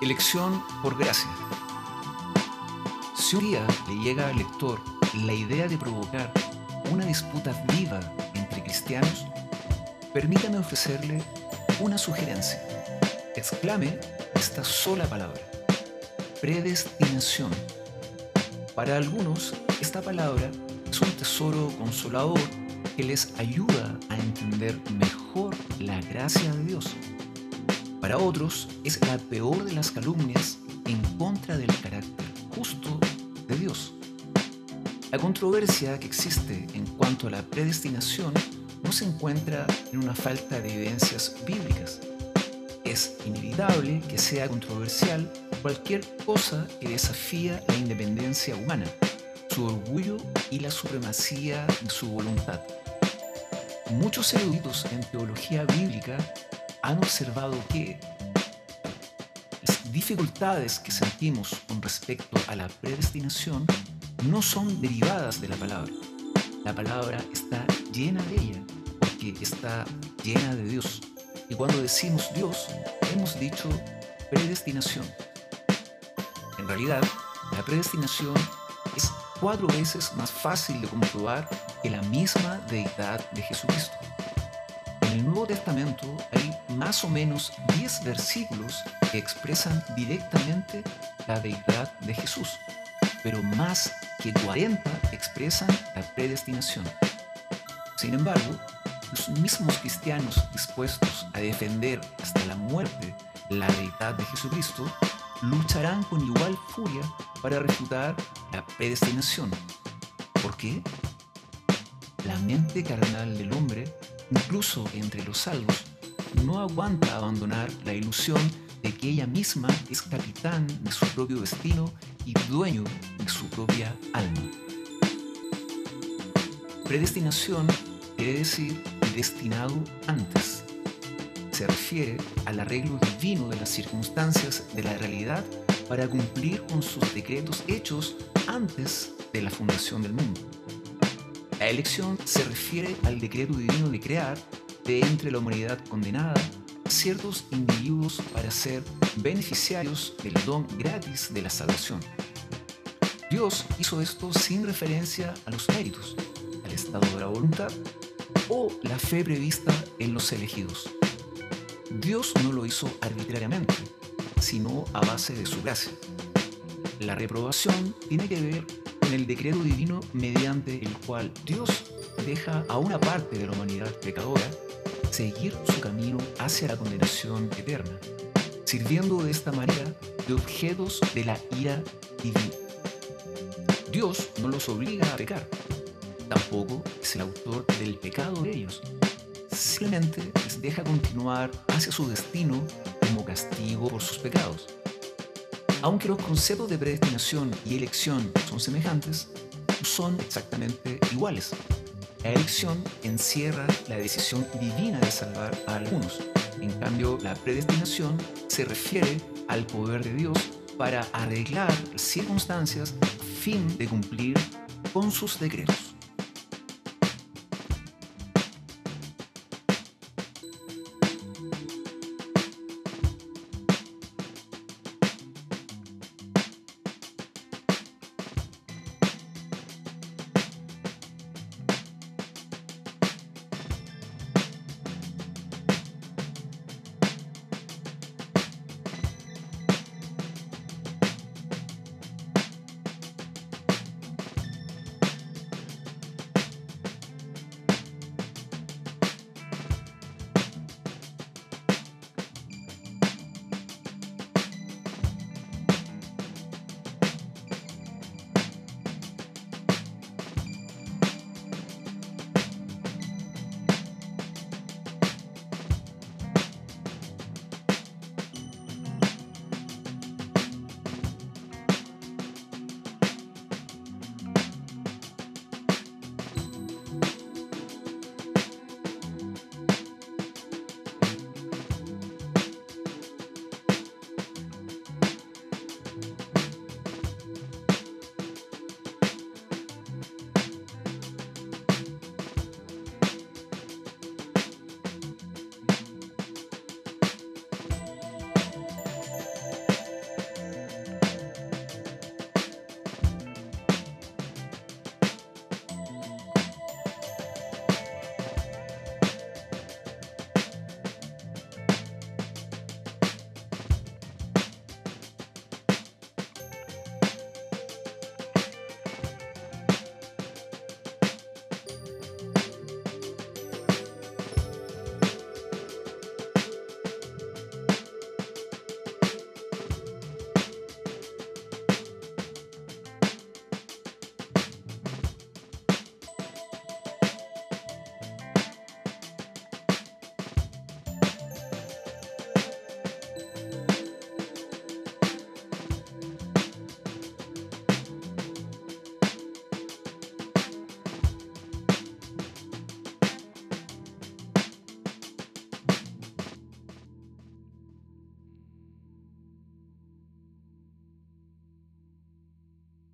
Elección por gracia. Si un día le llega al lector la idea de provocar una disputa viva entre cristianos, permítame ofrecerle una sugerencia. Exclame esta sola palabra. Predestinación. Para algunos, esta palabra es un tesoro consolador que les ayuda a entender mejor la gracia de Dios para otros es la peor de las calumnias en contra del carácter justo de Dios. La controversia que existe en cuanto a la predestinación no se encuentra en una falta de evidencias bíblicas. Es inevitable que sea controversial cualquier cosa que desafía la independencia humana, su orgullo y la supremacía de su voluntad. Muchos eruditos en teología bíblica han observado que las dificultades que sentimos con respecto a la predestinación no son derivadas de la palabra. La palabra está llena de ella porque está llena de Dios. Y cuando decimos Dios, hemos dicho predestinación. En realidad, la predestinación es cuatro veces más fácil de comprobar que la misma deidad de Jesucristo. En el Nuevo Testamento hay más o menos 10 versículos que expresan directamente la deidad de Jesús, pero más que 40 expresan la predestinación. Sin embargo, los mismos cristianos dispuestos a defender hasta la muerte la deidad de Jesucristo lucharán con igual furia para refutar la predestinación. ¿Por qué? La mente carnal del hombre incluso entre los salvos, no aguanta abandonar la ilusión de que ella misma es capitán de su propio destino y dueño de su propia alma. Predestinación quiere decir destinado antes. Se refiere al arreglo divino de las circunstancias de la realidad para cumplir con sus decretos hechos antes de la fundación del mundo. La elección se refiere al decreto divino de crear de entre la humanidad condenada ciertos individuos para ser beneficiarios del don gratis de la salvación. Dios hizo esto sin referencia a los méritos, al estado de la voluntad o la fe prevista en los elegidos. Dios no lo hizo arbitrariamente, sino a base de su gracia. La reprobación tiene que ver el decreto divino mediante el cual Dios deja a una parte de la humanidad pecadora seguir su camino hacia la condenación eterna, sirviendo de esta manera de objetos de la ira divina. Dios no los obliga a pecar, tampoco es el autor del pecado de ellos, simplemente les deja continuar hacia su destino como castigo por sus pecados. Aunque los conceptos de predestinación y elección son semejantes, son exactamente iguales. La elección encierra la decisión divina de salvar a algunos. En cambio, la predestinación se refiere al poder de Dios para arreglar circunstancias a fin de cumplir con sus decretos.